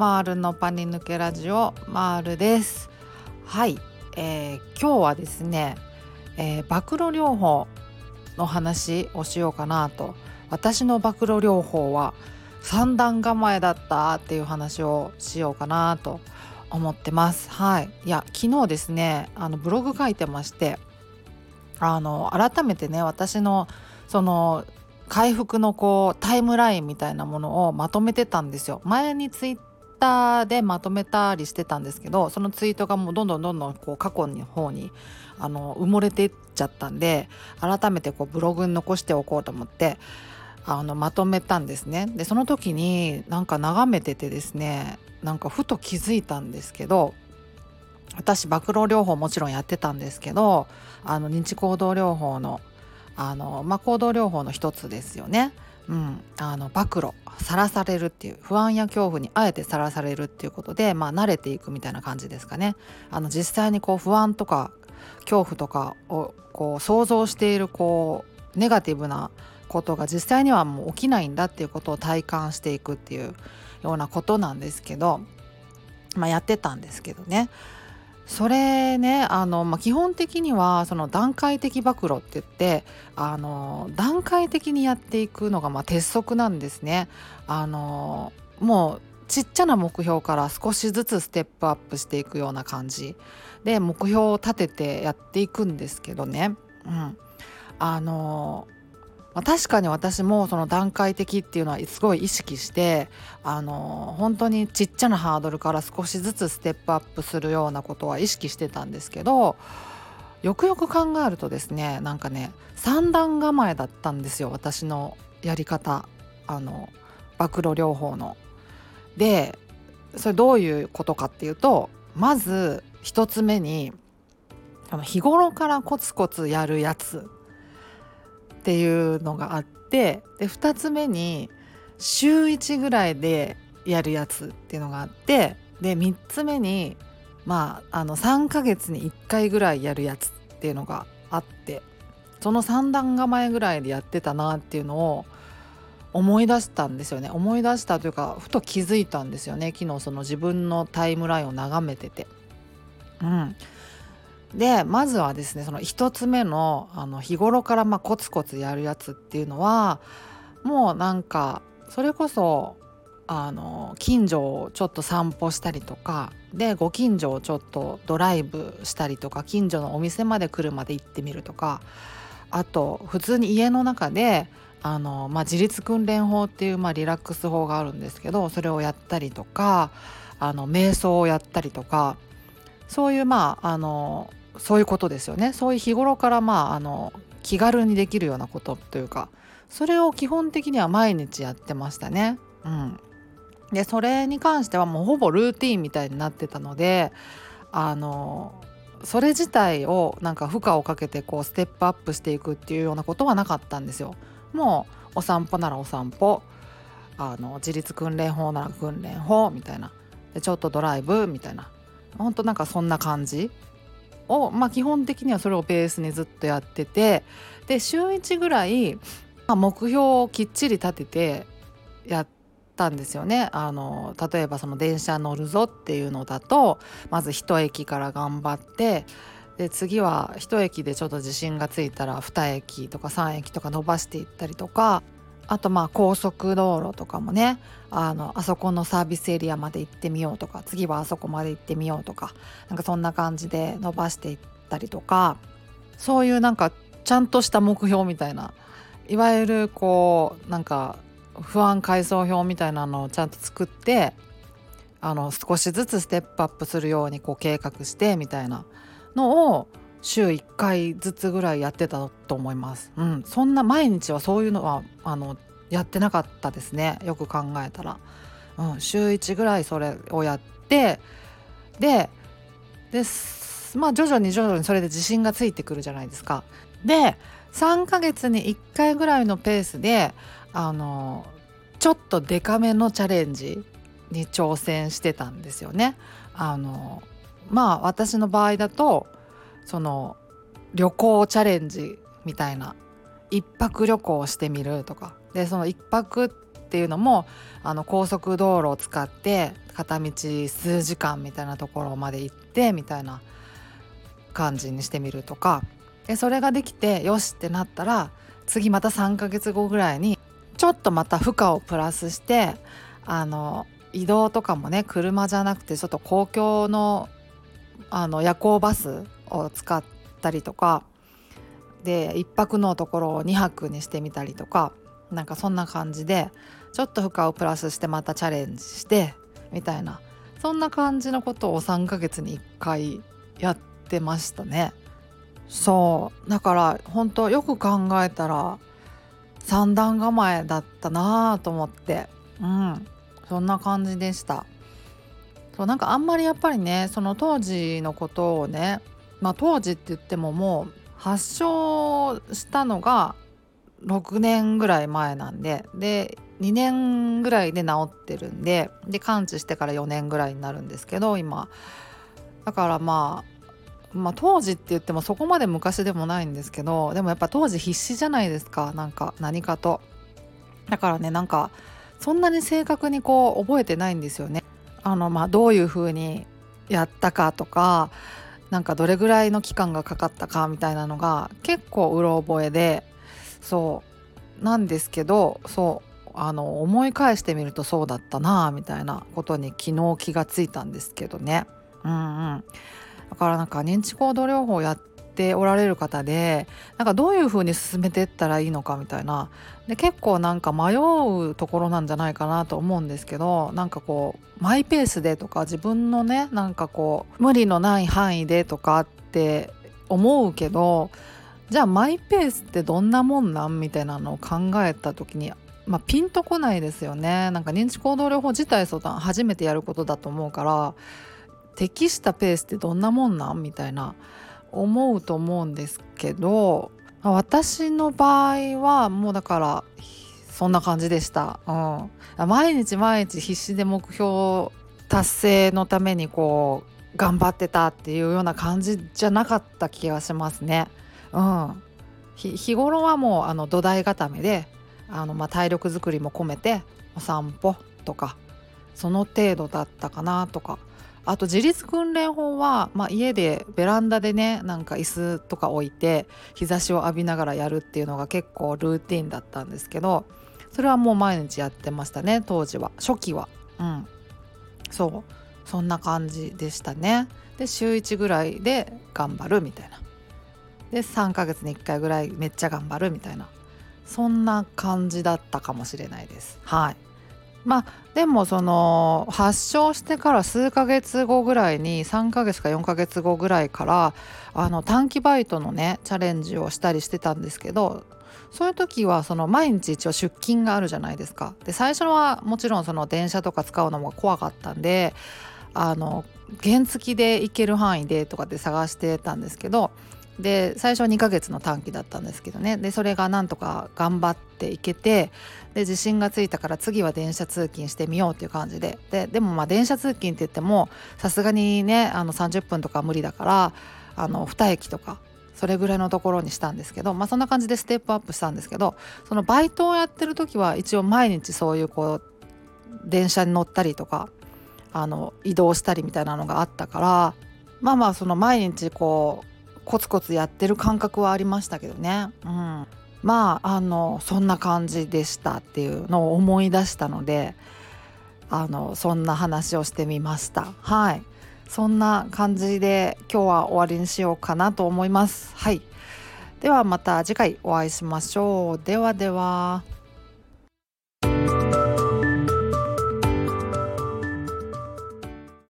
マールのパニ抜けラジオマールです。はい、えー、今日はですね、えー、暴露療法の話をしようかなと。私の暴露療法は三段構えだったっていう話をしようかなと思ってます。はい。いや昨日ですねあのブログ書いてましてあの改めてね私のその回復のこうタイムラインみたいなものをまとめてたんですよ。前にツイッターでまとめたりしてたんですけどそのツイートがもうどんどんどんどんこう過去の方にあの埋もれていっちゃったんで改めてこうブログに残しておこうと思ってあのまとめたんですねでその時になんか眺めててですねなんかふと気づいたんですけど私暴露療法もちろんやってたんですけどあの認知行動療法のあの、まあ、行動療法の一つですよね。うん、あの暴露さらされるっていう不安や恐怖にあえてさらされるっていうことで、まあ、慣れていくみたいな感じですかね。あの実際にこう不安とか恐怖とかをこう想像しているこうネガティブなことが実際にはもう起きないんだっていうことを体感していくっていうようなことなんですけど、まあ、やってたんですけどね。それねあの、まあ、基本的にはその段階的暴露って言ってあの段階的にやっていくのがまあ鉄則なんですね。あのもうちっちゃな目標から少しずつステップアップしていくような感じで目標を立ててやっていくんですけどね。うん、あのまあ、確かに私もその段階的っていうのはすごい意識してあの本当にちっちゃなハードルから少しずつステップアップするようなことは意識してたんですけどよくよく考えるとですねなんかね三段構えだったんですよ私のやり方あの暴露療法の。でそれどういうことかっていうとまず1つ目に日頃からコツコツやるやつっていうのがあってで2つ目に週1ぐらいでやるやつっていうのがあってで3つ目にまああの3ヶ月に1回ぐらいやるやつっていうのがあってその3段構えぐらいでやってたなっていうのを思い出したんですよね。思い出したというかふと気づいたんですよね。昨日その自分のタイムラインを眺めてて。うん、でまずはですねその1つ目のあの日頃からまあコツコツやるやつっていうのはもうなんかそれこそあの近所をちょっと散歩したりとかでご近所をちょっとドライブしたりとか近所のお店まで来るまで行ってみるとかあと普通に家の中であの、まあ、自律訓練法っていう、まあ、リラックス法があるんですけどそれをやったりとかあの瞑想をやったりとかそういうまああのそういうことですよね。そういう日頃からまああの気軽にできるようなことというかそれを基本的には毎日やってましたね。うん、でそれに関してはもうほぼルーティンみたいになってたのであのそれ自体をなんか負荷をかけてこうステップアップしていくっていうようなことはなかったんですよ。もうお散歩ならお散歩あの自立訓練法なら訓練法みたいな。でちょっとドライブみたいな。ほんとなんかそんな感じ。を、まあ、基本的にはそれをベースにずっとやっててで週1ぐらい、まあ、目標をきっちり立ててやったんですよね。あの例えばその電車乗るぞっていうのだとまず1駅から頑張ってで次は1駅でちょっと自信がついたら2駅とか3駅とか伸ばしていったりとかあとまあ高速道路とかもねあのあそこのサービスエリアまで行ってみようとか次はあそこまで行ってみようとかなんかそんな感じで伸ばしていったりとかそういうなんかちゃんとした目標みたいないわゆるこうなんか不安階層表みたいなのをちゃんと作ってあの少しずつステップアップするようにこう計画してみたいなのを週1回ずつぐらいやってたと思います。うん、そんな毎日はそういうのはあのやってなかったですねよく考えたら。うん、週1ぐらいそれをやってででまあ徐々に徐々にそれで自信がついてくるじゃないですか。で3ヶ月に1回ぐらいのペースであのちょっとデカめのチャレンジに挑戦してたんですよね。あのまあ私の場合だとその旅行チャレンジみたいな一泊旅行をしてみるとか。でその一泊っていうのもあの高速道路を使って片道数時間みたいなところまで行ってみたいな感じにしてみるとか。でそれができてよしってなったら次また3ヶ月後ぐらいにちょっとまた負荷をプラスしてあの移動とかもね車じゃなくてちょっと公共のあの夜行バスを使ったりとかで1泊のところを2泊にしてみたりとかなんかそんな感じでちょっと負荷をプラスしてまたチャレンジしてみたいなそんな感じのことを3ヶ月に1回やってましたね。そう。だから本当よく考えたら三段構えだったなあと思ってうん。そんな感じでした。そうなんかあんまりやっぱりねその当時のことをねまあ当時って言ってももう発症したのが6年ぐらい前なんでで2年ぐらいで治ってるんでで完治してから4年ぐらいになるんですけど今。だからまあまあ当時って言ってもそこまで昔でもないんですけどでもやっぱ当時必死じゃないですかなんか何かと。だからねなんかそんなに正確にこう覚えてないんですよね。あのまあどういう風にやったかとかなんかどれぐらいの期間がかかったかみたいなのが結構うろ覚えでそうなんですけどそうあの思い返してみるとそうだったなみたいなことに昨日気がついたんですけどね。うんうん、だからなんか認知行動療法やっておられる方でなんかどういう風に進めていったらいいのかみたいな。で結構なんか迷うところなんじゃないかなと思うんですけどなんかこうマイペースでとか自分のねなんかこう無理のない範囲でとかって思うけどじゃあマイペースってどんなもんなんみたいなのを考えた時にまあ、ピンとこないですよね。なんか認知行動療法自体相談初めてやることだと思うから適したペースってどんなもんなんみたいな。思うと思うんですけど私の場合はもうだからそんな感じでした、うん、毎日毎日必死で目標達成のためにこう頑張ってたっていうような感じじゃなかった気がしますね。うん、日頃はもうあの土台固めであの、まあ、体力づくりも込めてお散歩とかその程度だったかなとかあと自立訓練法は、まあ、家でベランダでねなんか椅子とか置いて日差しを浴びながらやるっていうのが結構ルーティンだったんですけどそれはもう毎日やってましたね当時は。初期は。うん。そう。そんな感じでしたね。で週1ぐらいで頑張るみたいな。で3ヶ月に1回ぐらいめっちゃ頑張るみたいな。そんな感じだったかもしれないです。はい。まあでもその発症してから数ヶ月後ぐらいに3ヶ月か4ヶ月後ぐらいからあの短期バイトのねチャレンジをしたりしてたんですけどそういう時はその毎日一応出勤があるじゃないですか。で最初はもちろんその電車とか使うのも怖かったんであの原付で行ける範囲でとかで探してたんですけどで最初は2ヶ月の短期だったんですけどねでそれがなんとか頑張っていけてで自信がついたから次は電車通勤してみようっていう感じで。ででもまあ電車通勤って言ってもさすがにねあの30分とか無理だからあの2駅とかそれぐらいのところにしたんですけどまあそんな感じでステップアップしたんですけどそのバイトをやってる時は一応毎日そういうこう電車に乗ったりとかあの移動したりみたいなのがあったからまあまあその毎日こうコツコツやってる感覚はありましたけどね、うん、まああのそんな感じでしたっていうのを思い出したのであのそんな話をしてみました。はい。そんな感じで今日は終わりにしようかなと思います。はい。ではまた次回お会いしましょう。ではでは。